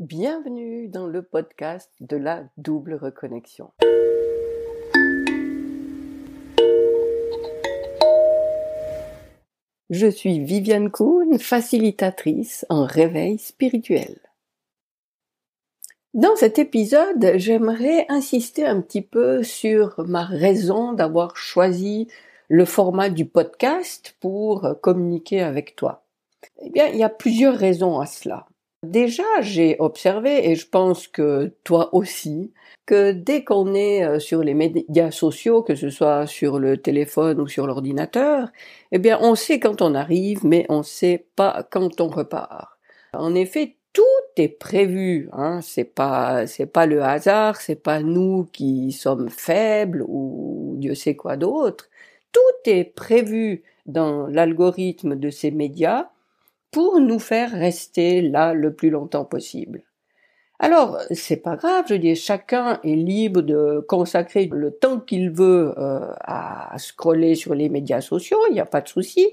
Bienvenue dans le podcast de la double reconnexion. Je suis Viviane Kuhn, facilitatrice en réveil spirituel. Dans cet épisode, j'aimerais insister un petit peu sur ma raison d'avoir choisi le format du podcast pour communiquer avec toi. Eh bien, il y a plusieurs raisons à cela. Déjà, j'ai observé, et je pense que toi aussi, que dès qu'on est euh, sur les médias sociaux, que ce soit sur le téléphone ou sur l'ordinateur, eh bien, on sait quand on arrive, mais on sait pas quand on repart. En effet, tout est prévu, hein. C'est pas, c'est pas le hasard, c'est pas nous qui sommes faibles ou Dieu sait quoi d'autre. Tout est prévu dans l'algorithme de ces médias pour nous faire rester là le plus longtemps possible. Alors, c'est pas grave, je dis, chacun est libre de consacrer le temps qu'il veut euh, à scroller sur les médias sociaux, il n'y a pas de souci.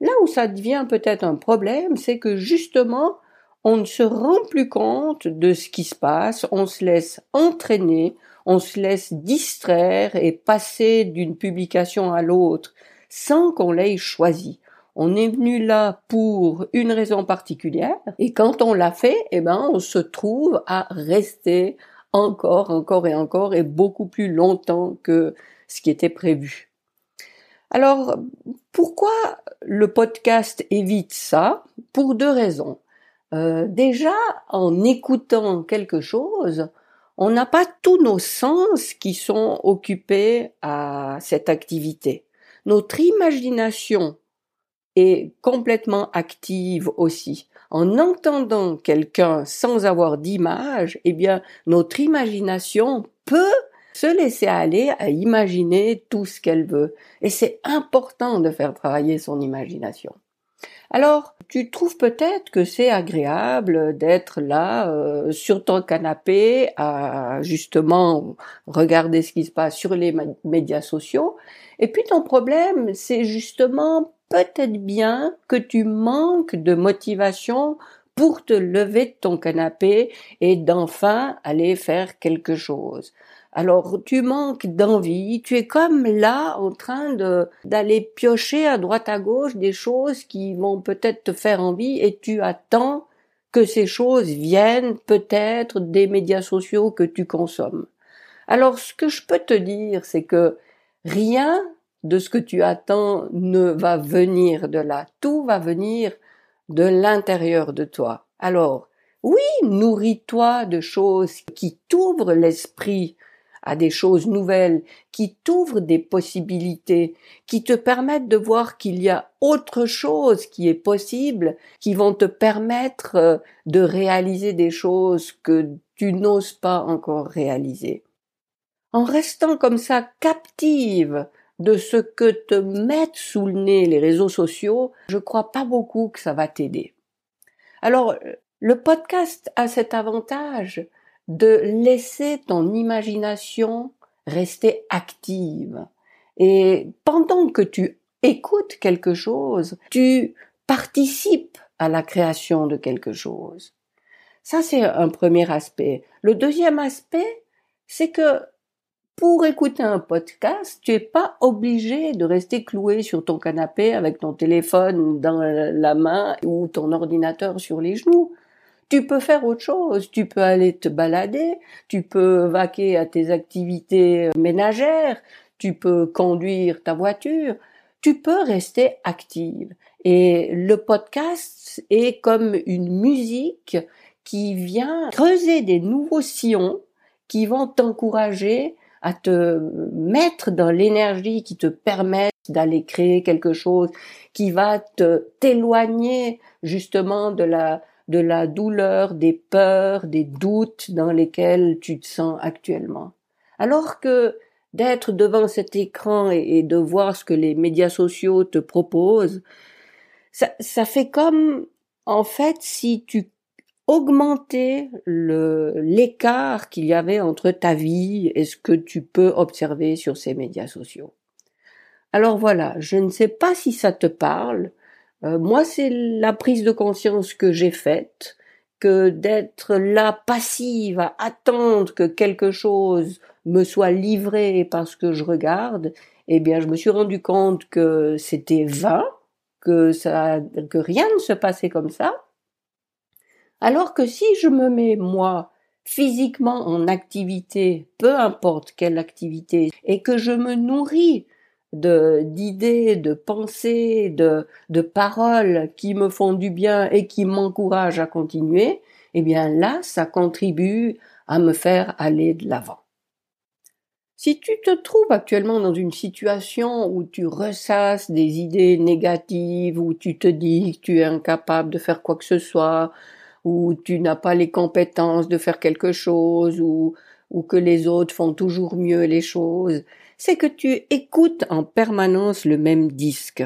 Là où ça devient peut-être un problème, c'est que justement, on ne se rend plus compte de ce qui se passe, on se laisse entraîner, on se laisse distraire et passer d'une publication à l'autre sans qu'on l'ait choisi on est venu là pour une raison particulière, et quand on l'a fait, eh ben, on se trouve à rester encore, encore et encore, et beaucoup plus longtemps que ce qui était prévu. Alors, pourquoi le podcast évite ça? Pour deux raisons. Euh, déjà, en écoutant quelque chose, on n'a pas tous nos sens qui sont occupés à cette activité. Notre imagination est complètement active aussi. En entendant quelqu'un sans avoir d'image, eh bien, notre imagination peut se laisser aller à imaginer tout ce qu'elle veut. Et c'est important de faire travailler son imagination. Alors, tu trouves peut-être que c'est agréable d'être là euh, sur ton canapé à justement regarder ce qui se passe sur les médias sociaux. Et puis ton problème, c'est justement peut-être bien que tu manques de motivation pour te lever de ton canapé et d'enfin aller faire quelque chose. Alors tu manques d'envie, tu es comme là en train d'aller piocher à droite à gauche des choses qui vont peut-être te faire envie et tu attends que ces choses viennent peut-être des médias sociaux que tu consommes. Alors ce que je peux te dire c'est que rien de ce que tu attends ne va venir de là. Tout va venir de l'intérieur de toi. Alors, oui, nourris-toi de choses qui t'ouvrent l'esprit à des choses nouvelles, qui t'ouvrent des possibilités, qui te permettent de voir qu'il y a autre chose qui est possible, qui vont te permettre euh, de réaliser des choses que tu n'oses pas encore réaliser. En restant comme ça captive de ce que te mettent sous le nez les réseaux sociaux, je crois pas beaucoup que ça va t'aider. Alors, le podcast a cet avantage de laisser ton imagination rester active. Et pendant que tu écoutes quelque chose, tu participes à la création de quelque chose. Ça, c'est un premier aspect. Le deuxième aspect, c'est que pour écouter un podcast, tu es pas obligé de rester cloué sur ton canapé avec ton téléphone dans la main ou ton ordinateur sur les genoux. Tu peux faire autre chose, tu peux aller te balader, tu peux vaquer à tes activités ménagères, tu peux conduire ta voiture, tu peux rester active. Et le podcast est comme une musique qui vient creuser des nouveaux sillons qui vont t'encourager à te mettre dans l'énergie qui te permet d'aller créer quelque chose qui va te t'éloigner justement de la de la douleur, des peurs, des doutes dans lesquels tu te sens actuellement. Alors que d'être devant cet écran et, de voir ce que les médias sociaux te proposent, ça, ça fait comme en fait si tu augmenter l'écart qu'il y avait entre ta vie et ce que tu peux observer sur ces médias sociaux. Alors voilà, je ne sais pas si ça te parle. Euh, moi, c'est la prise de conscience que j'ai faite que d'être là passive à attendre que quelque chose me soit livré parce que je regarde, eh bien, je me suis rendu compte que c'était vain, que ça, que rien ne se passait comme ça. Alors que si je me mets, moi, physiquement en activité, peu importe quelle activité, et que je me nourris d'idées, de pensées, de, de paroles qui me font du bien et qui m'encouragent à continuer, eh bien là, ça contribue à me faire aller de l'avant. Si tu te trouves actuellement dans une situation où tu ressasses des idées négatives, où tu te dis que tu es incapable de faire quoi que ce soit, où tu n'as pas les compétences de faire quelque chose, ou, ou que les autres font toujours mieux les choses, c'est que tu écoutes en permanence le même disque.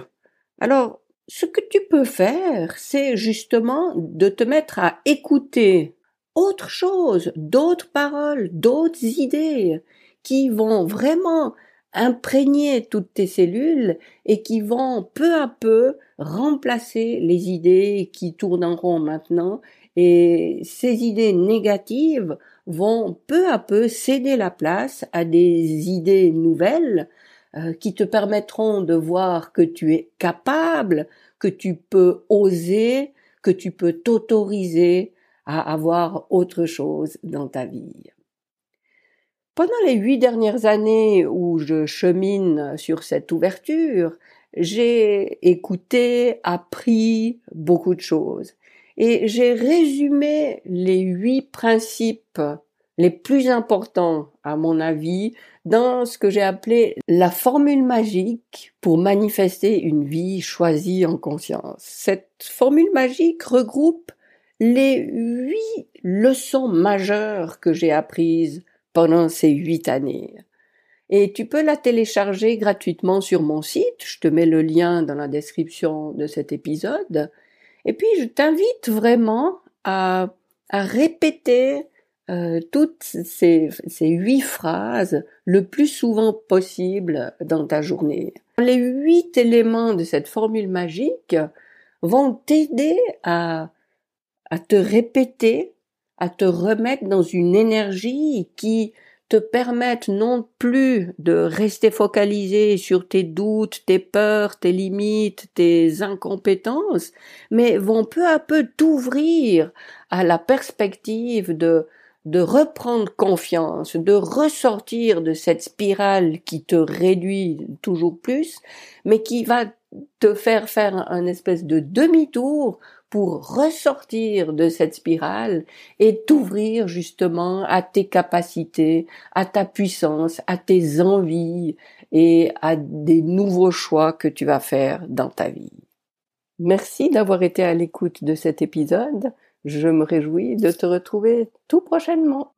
Alors, ce que tu peux faire, c'est justement de te mettre à écouter autre chose, d'autres paroles, d'autres idées, qui vont vraiment imprégner toutes tes cellules et qui vont peu à peu remplacer les idées qui tournent en rond maintenant et ces idées négatives vont peu à peu céder la place à des idées nouvelles euh, qui te permettront de voir que tu es capable, que tu peux oser, que tu peux t'autoriser à avoir autre chose dans ta vie. Pendant les huit dernières années où je chemine sur cette ouverture, j'ai écouté, appris beaucoup de choses. Et j'ai résumé les huit principes les plus importants, à mon avis, dans ce que j'ai appelé la formule magique pour manifester une vie choisie en conscience. Cette formule magique regroupe les huit leçons majeures que j'ai apprises pendant ces huit années. Et tu peux la télécharger gratuitement sur mon site. Je te mets le lien dans la description de cet épisode. Et puis, je t'invite vraiment à, à répéter euh, toutes ces, ces huit phrases le plus souvent possible dans ta journée. Les huit éléments de cette formule magique vont t'aider à, à te répéter à te remettre dans une énergie qui te permette non plus de rester focalisé sur tes doutes, tes peurs, tes limites, tes incompétences, mais vont peu à peu t'ouvrir à la perspective de de reprendre confiance, de ressortir de cette spirale qui te réduit toujours plus, mais qui va te faire faire un espèce de demi-tour pour ressortir de cette spirale et t'ouvrir justement à tes capacités, à ta puissance, à tes envies et à des nouveaux choix que tu vas faire dans ta vie. Merci d'avoir été à l'écoute de cet épisode. Je me réjouis de te retrouver tout prochainement.